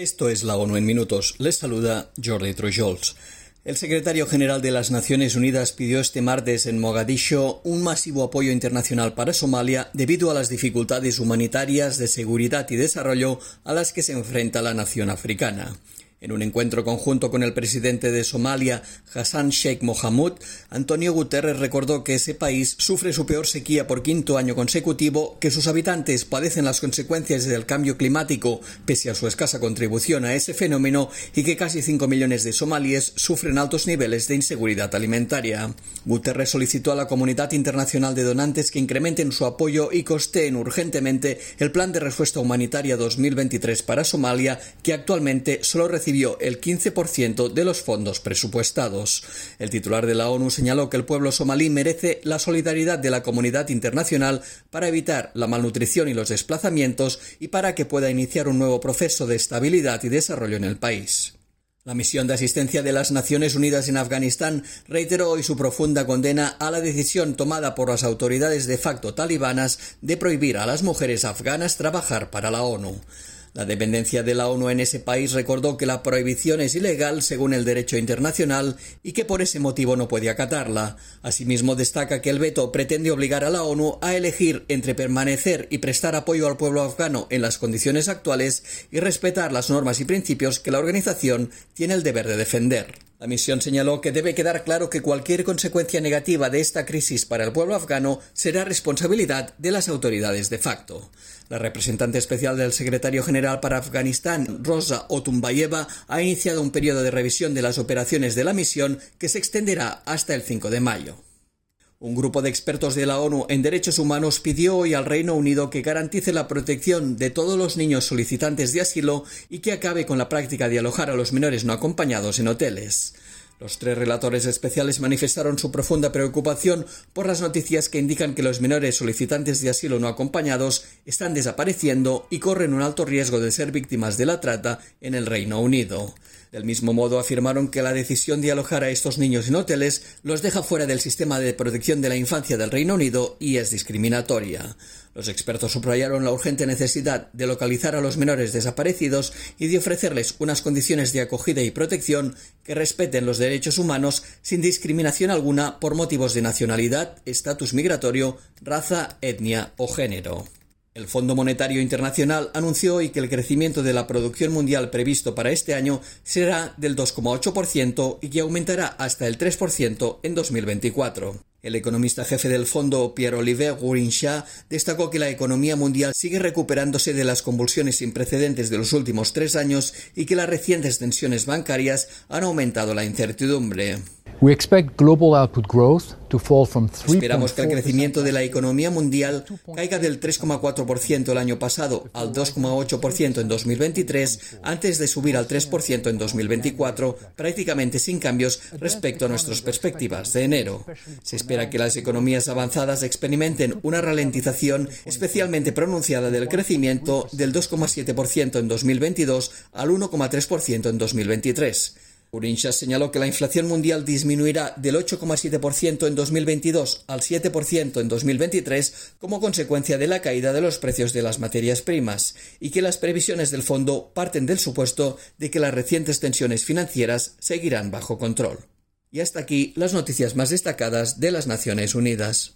Esto es la ONU en minutos. Les saluda Jordi Trujols. El secretario general de las Naciones Unidas pidió este martes en Mogadiscio un masivo apoyo internacional para Somalia debido a las dificultades humanitarias de seguridad y desarrollo a las que se enfrenta la nación africana. En un encuentro conjunto con el presidente de Somalia, Hassan Sheikh Mohamud, Antonio Guterres recordó que ese país sufre su peor sequía por quinto año consecutivo, que sus habitantes padecen las consecuencias del cambio climático pese a su escasa contribución a ese fenómeno y que casi 5 millones de somalíes sufren altos niveles de inseguridad alimentaria. Guterres solicitó a la comunidad internacional de donantes que incrementen su apoyo y costeen urgentemente el plan de respuesta humanitaria 2023 para Somalia, que actualmente solo recibe el 15% de los fondos presupuestados. El titular de la ONU señaló que el pueblo somalí merece la solidaridad de la comunidad internacional para evitar la malnutrición y los desplazamientos y para que pueda iniciar un nuevo proceso de estabilidad y desarrollo en el país. La misión de asistencia de las Naciones Unidas en Afganistán reiteró hoy su profunda condena a la decisión tomada por las autoridades de facto talibanas de prohibir a las mujeres afganas trabajar para la ONU. La dependencia de la ONU en ese país recordó que la prohibición es ilegal según el derecho internacional y que por ese motivo no puede acatarla. Asimismo, destaca que el veto pretende obligar a la ONU a elegir entre permanecer y prestar apoyo al pueblo afgano en las condiciones actuales y respetar las normas y principios que la organización tiene el deber de defender. La misión señaló que debe quedar claro que cualquier consecuencia negativa de esta crisis para el pueblo afgano será responsabilidad de las autoridades de facto. La representante especial del secretario general para Afganistán, Rosa Otumbayeva, ha iniciado un periodo de revisión de las operaciones de la misión que se extenderá hasta el 5 de mayo. Un grupo de expertos de la ONU en derechos humanos pidió hoy al Reino Unido que garantice la protección de todos los niños solicitantes de asilo y que acabe con la práctica de alojar a los menores no acompañados en hoteles. Los tres relatores especiales manifestaron su profunda preocupación por las noticias que indican que los menores solicitantes de asilo no acompañados están desapareciendo y corren un alto riesgo de ser víctimas de la trata en el Reino Unido. Del mismo modo, afirmaron que la decisión de alojar a estos niños en hoteles los deja fuera del sistema de protección de la infancia del Reino Unido y es discriminatoria. Los expertos subrayaron la urgente necesidad de localizar a los menores desaparecidos y de ofrecerles unas condiciones de acogida y protección que respeten los derechos humanos sin discriminación alguna por motivos de nacionalidad, estatus migratorio, raza, etnia o género. El Fondo Monetario Internacional anunció hoy que el crecimiento de la producción mundial previsto para este año será del 2,8% y que aumentará hasta el 3% en 2024. El economista jefe del fondo, Pierre-Olivier Gourinchat, destacó que la economía mundial sigue recuperándose de las convulsiones sin precedentes de los últimos tres años y que las recientes tensiones bancarias han aumentado la incertidumbre. Esperamos que el crecimiento de la economía mundial caiga del 3,4% el año pasado al 2,8% en 2023 antes de subir al 3% en 2024, prácticamente sin cambios respecto a nuestras perspectivas de enero. Se espera que las economías avanzadas experimenten una ralentización especialmente pronunciada del crecimiento del 2,7% en 2022 al 1,3% en 2023. Urincha señaló que la inflación mundial disminuirá del 8,7% en 2022 al 7% en 2023 como consecuencia de la caída de los precios de las materias primas y que las previsiones del fondo parten del supuesto de que las recientes tensiones financieras seguirán bajo control. Y hasta aquí las noticias más destacadas de las Naciones Unidas.